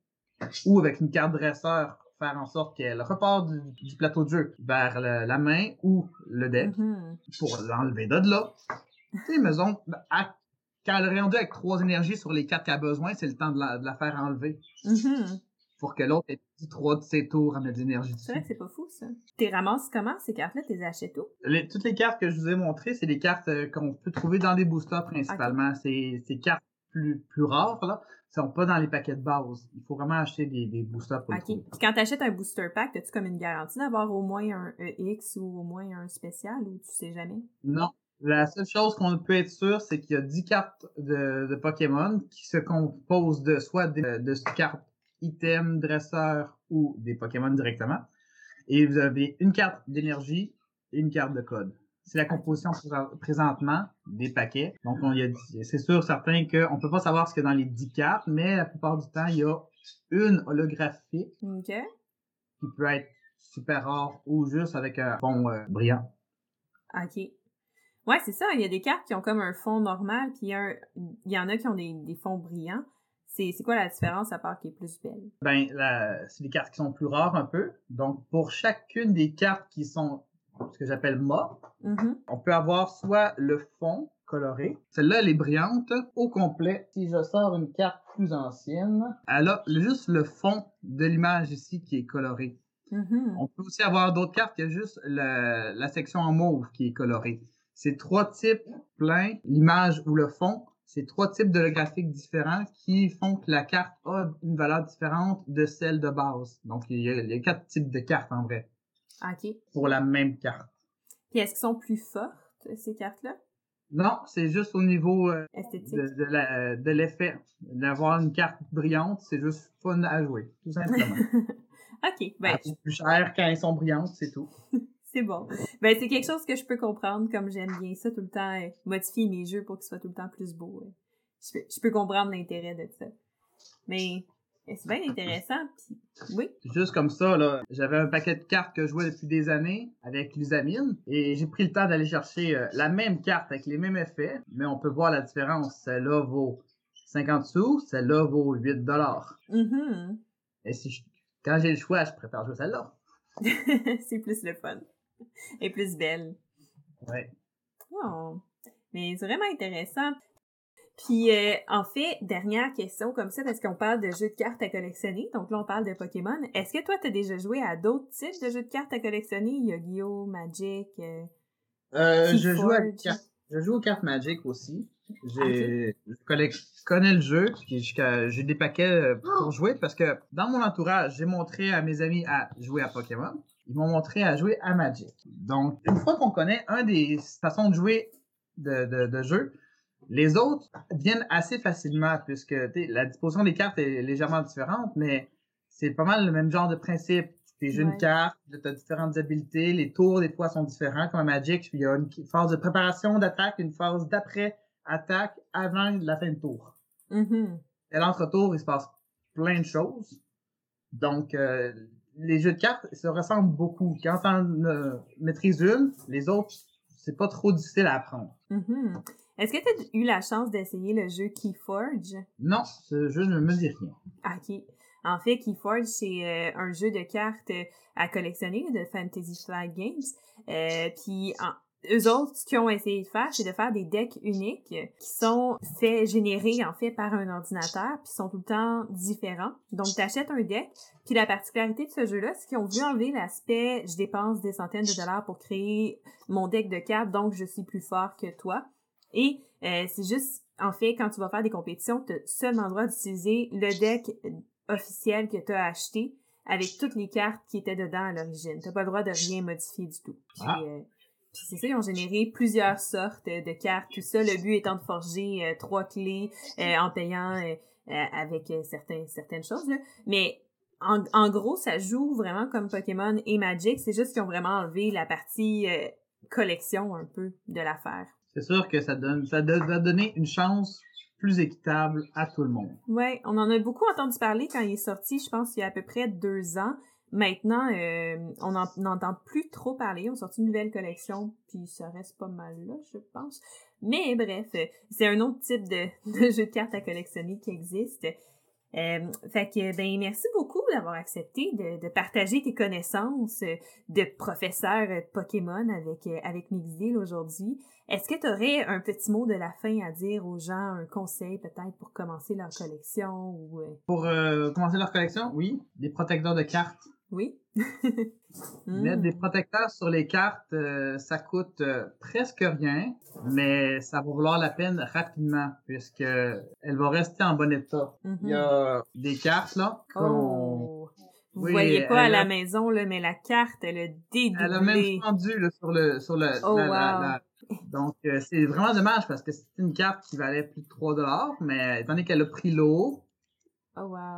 ou avec une carte dresseur, faire en sorte qu'elle repart du, du plateau de jeu vers le- la main ou le deck Mhm. pour l'enlever de là. Tu sais, maison, à- quand elle est rendue avec trois énergies sur les quatre qu'elle a besoin, c'est le temps de la, de la faire enlever Mhm. pour que l'autre ait dit trois de ses tours à mettre de l'énergie C'est vrai que c'est pas fou, ça. T'es ramasses comment, ces cartes-là? T'es achètes où? Les- toutes les cartes que je vous ai montrées, c'est des cartes euh, qu'on peut trouver dans des boosters principalement. C'est c'est cartes plus, plus rares, là, sont pas dans les paquets de base. Il faut vraiment acheter des, des boosters pour les OK. trouver. Puis quand t'achètes un booster pack, as-tu comme une garantie d'avoir au moins un EX ou au moins un spécial ou tu sais jamais? Non. La seule chose qu'on peut être sûr, c'est qu'il y a 10 cartes de, de Pokémon qui se composent de soit des, de cartes items, dresseurs ou des Pokémon directement. Et vous avez une carte d'énergie et une carte de code. C'est la composition pré- présentement des paquets. Donc, on y a c'est sûr, certain qu'on peut pas savoir ce qu'il y a dans les 10 cartes, mais la plupart du temps, il y a une holographique qui peut être super rare ou juste avec un fond euh, brillant. OK. Ouais, c'est ça. Il y a des cartes qui ont comme un fond normal, puis il y, a un- il y en a qui ont des, des fonds brillants. C'est c'est quoi la différence à part qui est plus belle? Ben, la- c'est des cartes qui sont plus rares un peu. Donc, pour chacune des cartes qui sont ce que j'appelle mât, Mhm. on peut avoir soit le fond coloré. Celle-là, elle est brillante au complet. Si je sors une carte plus ancienne, elle a juste le fond de l'image ici qui est coloré. Mhm. On peut aussi avoir d'autres cartes qui a juste la, la section en mauve qui est colorée. C'est trois types pleins, l'image ou le fond. C'est trois types de graphiques différents qui font que la carte a une valeur différente de celle de base. Donc, il y a, il y a quatre types de cartes en vrai OK. pour la même carte. Puis est-ce qu'ils sont plus fortes, ces cartes-là? Non, c'est juste au niveau euh, Esthétique? de, de l'effet. D'avoir une carte brillante, c'est juste fun à jouer, tout simplement. OK. Ben, plus cher quand elles sont brillantes, c'est tout. c'est bon. Ben, c'est quelque chose que je peux comprendre, comme j'aime bien ça tout le temps, euh, modifier mes jeux pour qu'ils soient tout le temps plus beaux. euh. Je peux, je peux comprendre l'intérêt de ça. Mais c'est bien intéressant. Oui. Juste comme ça, là, j'avais un paquet de cartes que je jouais depuis des années avec l'usamine et j'ai pris le temps d'aller chercher euh, la même carte avec les mêmes effets, mais on peut voir la différence. Celle-là vaut 50 sous, celle-là vaut 8 dollars. Mhm. Et si je- quand j'ai le choix, je préfère jouer celle-là. c'est plus le fun. Et plus belle. Ouais. Oh. Mais c'est vraiment intéressant. Puis, euh, en fait, dernière question comme ça, parce qu'on parle de jeux de cartes à collectionner. Donc là, on parle de Pokémon. Est-ce que toi, t'as déjà joué à d'autres types de jeux de cartes à collectionner? Yu-Gi-Oh!, Magic, euh, Euh, je joue à je joue aux cartes Magic aussi. J'ai, je connais le jeu, puis j'ai des paquets pour jouer parce que dans mon entourage, j'ai montré à mes amis à jouer à Pokémon. Ils m'ont montré à jouer à Magic. Donc, une fois qu'on connaît un des façons de jouer de, de, de jeu, les autres viennent assez facilement puisque la disposition des cartes est légèrement différente, mais c'est pas mal le même genre de principe. Tu joues Ouais. une carte, tu as différentes habiletés, les tours des fois sont différents comme à Magic, puis il y a une phase de préparation d'attaque, une phase d'après attaque avant la fin de tour. mhm. Et l'entre-tour, il se passe plein de choses. Donc, euh, les jeux de cartes se ressemblent beaucoup. Quand tu en euh, maîtrises une, les autres, c'est pas trop difficile à apprendre. Mhm. Est-ce que tu as eu la chance d'essayer le jeu Keyforge? Non, ce jeu ne me dit rien. Ah, Ok. En fait, Keyforge, c'est euh, un jeu de cartes euh, à collectionner de Fantasy Flight Games. Euh, puis, en- eux autres, ce qu'ils ont essayé de faire, c'est de faire des decks uniques qui sont faits, générés en fait par un ordinateur, puis sont tout le temps différents. Donc, tu achètes un deck, puis la particularité de ce jeu-là, c'est qu'ils ont voulu enlever l'aspect « je dépense des centaines de dollars pour créer mon deck de cartes, donc je suis plus fort que toi ». Et euh, c'est juste, en fait, quand tu vas faire des compétitions, tu as seulement le droit d'utiliser le deck officiel que tu as acheté avec toutes les cartes qui étaient dedans à l'origine. Tu pas le droit de rien modifier du tout. Puis, Ah. euh, puis c'est ça, ils ont généré plusieurs sortes euh, de cartes, tout ça. Le but étant de forger euh, trois clés euh, en payant euh, euh, avec euh, certains, certaines choses. Là. Mais en, en gros, ça joue vraiment comme Pokémon et Magic. C'est juste qu'ils ont vraiment enlevé la partie euh, collection un peu de l'affaire. C'est sûr que ça donne, ça va donner une chance plus équitable à tout le monde. Ouais, on en a beaucoup entendu parler quand il est sorti, je pense, il y a à peu près deux ans. Maintenant, euh, on n'en- n'entend plus trop parler. On a sorti une nouvelle collection, puis ça reste pas mal là, je pense. Mais bref, c'est un autre type de jeu de cartes à collectionner qui existe. Euh, fait que, ben, merci beaucoup d'avoir accepté de, de partager tes connaissances euh, de professeur euh, Pokémon avec, euh, avec Mixdeal aujourd'hui. Est-ce que tu aurais un petit mot de la fin à dire aux gens, un conseil peut-être pour commencer leur collection ou Pour euh, commencer leur collection, oui, des protecteurs de cartes. oui? Mettre des protecteurs sur les cartes, euh, ça coûte euh, presque rien, mais ça va valoir la peine rapidement puisque elle va rester en bon état. Mhm. Il y a des cartes là Oh. Vous Oui, voyez pas à la a- maison, là, mais la carte, elle a dédoublé. elle a même fendu là, sur le sur le Oh, la- wow. la- donc euh, c'est vraiment dommage parce que c'est une carte qui valait plus de 3 dollars, mais étant donné qu'elle a pris l'eau, Oh, wow.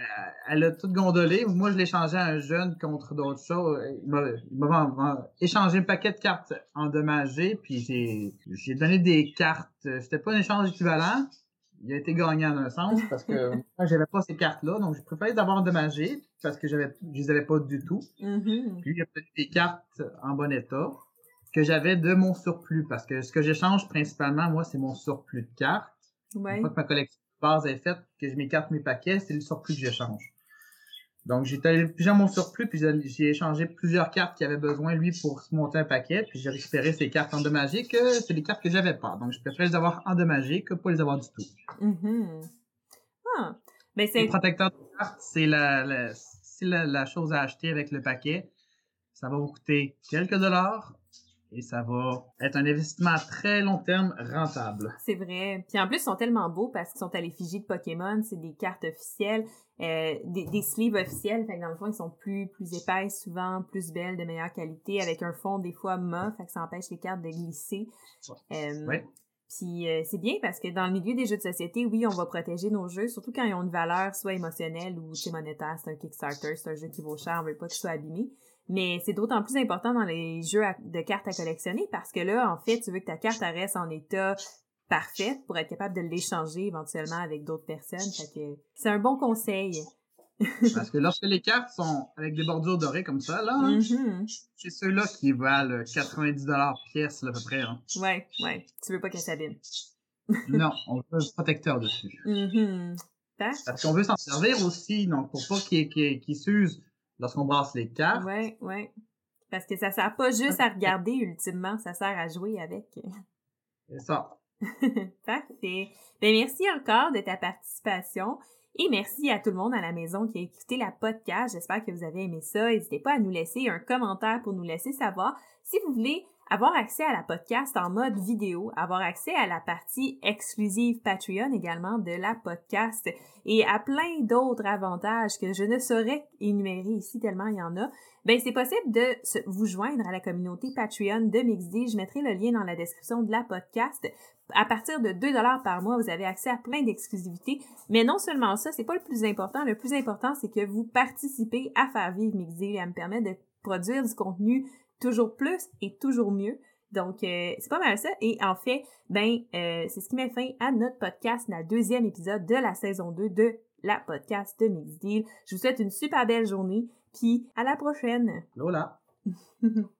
Euh, elle a tout gondolé. Moi, je l'ai changé à un jeune contre d'autres choses. Il m'a- échangé un paquet de cartes endommagées, puis j'ai donné des cartes. C'était pas un échange équivalent. Il a été gagnant dans un sens parce que moi, j'avais pas ces cartes-là, donc j'ai préféré les avoir endommagées parce que j'avais, je les avais pas du tout. Mhm. Puis il a donné des cartes en bon état que j'avais de mon surplus parce que ce que j'échange principalement, moi, c'est mon surplus de cartes. Ouais. Une fois que ma collection base est faite, que je m'écarte mes paquets, c'est le surplus que j'échange. Donc, j'ai plusieurs mon surplus, puis j'ai échangé plusieurs cartes qui avaient besoin, lui, pour monter un paquet, puis j'ai récupéré ces cartes endommagées que c'est des cartes que j'avais pas. Donc, je préfère les avoir endommagées que pas les avoir du tout. Mhm. Ah. Ben, Les c'est protecteurs de cartes, c'est la, la, c'est la, la chose à acheter avec le paquet. Ça va vous coûter quelques dollars et ça va être un investissement à très long terme rentable. C'est vrai. Puis en plus, ils sont tellement beaux parce qu'ils sont à l'effigie de Pokémon. C'est des cartes officielles, euh, des, des sleeves officiels. Fait que dans le fond, ils sont plus, plus épaisses, souvent plus belles, de meilleure qualité, avec un fond des fois mat, fait que ça empêche les cartes de glisser. Euh, Ouais. Puis euh, c'est bien parce que dans le milieu des jeux de société, oui, on va protéger nos jeux, surtout quand ils ont une valeur soit émotionnelle ou monétaire, c'est un Kickstarter, c'est un jeu qui vaut cher, on veut pas qu'il soit abîmé. Mais c'est d'autant plus important dans les jeux de cartes à collectionner parce que là, en fait, tu veux que ta carte reste en état parfaite pour être capable de l'échanger éventuellement avec d'autres personnes. Fait que c'est un bon conseil. Parce que lorsque les cartes sont avec des bordures dorées comme ça, là, hein, mm-hmm. c'est ceux-là qui valent 90 pièce à peu près. Hein. Ouais, ouais. Tu veux pas qu'elle s'abîme. non, on veut un protecteur dessus. Mm-hmm. Parce qu'on veut s'en servir aussi, donc pour pas qu'il s'use lorsqu'on brasse les cartes. Ouais, ouais. Parce que ça sert pas juste à regarder ultimement, ça sert à jouer avec. C'est ça. Parfait. Ben merci encore de ta participation. Et merci à tout le monde à la maison qui a écouté la podcast. J'espère que vous avez aimé ça. N'hésitez pas à nous laisser un commentaire pour nous laisser savoir si vous voulez avoir accès à la podcast en mode vidéo, avoir accès à la partie exclusive Patreon également de la podcast et à plein d'autres avantages que je ne saurais énumérer ici tellement il y en a, ben c'est possible de vous joindre à la communauté Patreon de Mixd. Je mettrai le lien dans la description de la podcast. À partir de 2 dollars par mois, vous avez accès à plein d'exclusivités. Mais non seulement ça, c'est pas le plus important. Le plus important, c'est que vous participez à faire vivre Mixd et à me permettre de produire du contenu toujours plus et toujours mieux. Donc, euh, c'est pas mal ça. Et en fait, ben, euh, c'est ce qui met fin à notre podcast, la deuxième épisode de la saison 2 de la podcast de Mixed Deal. Je vous souhaite une super belle journée, puis à la prochaine. Lola.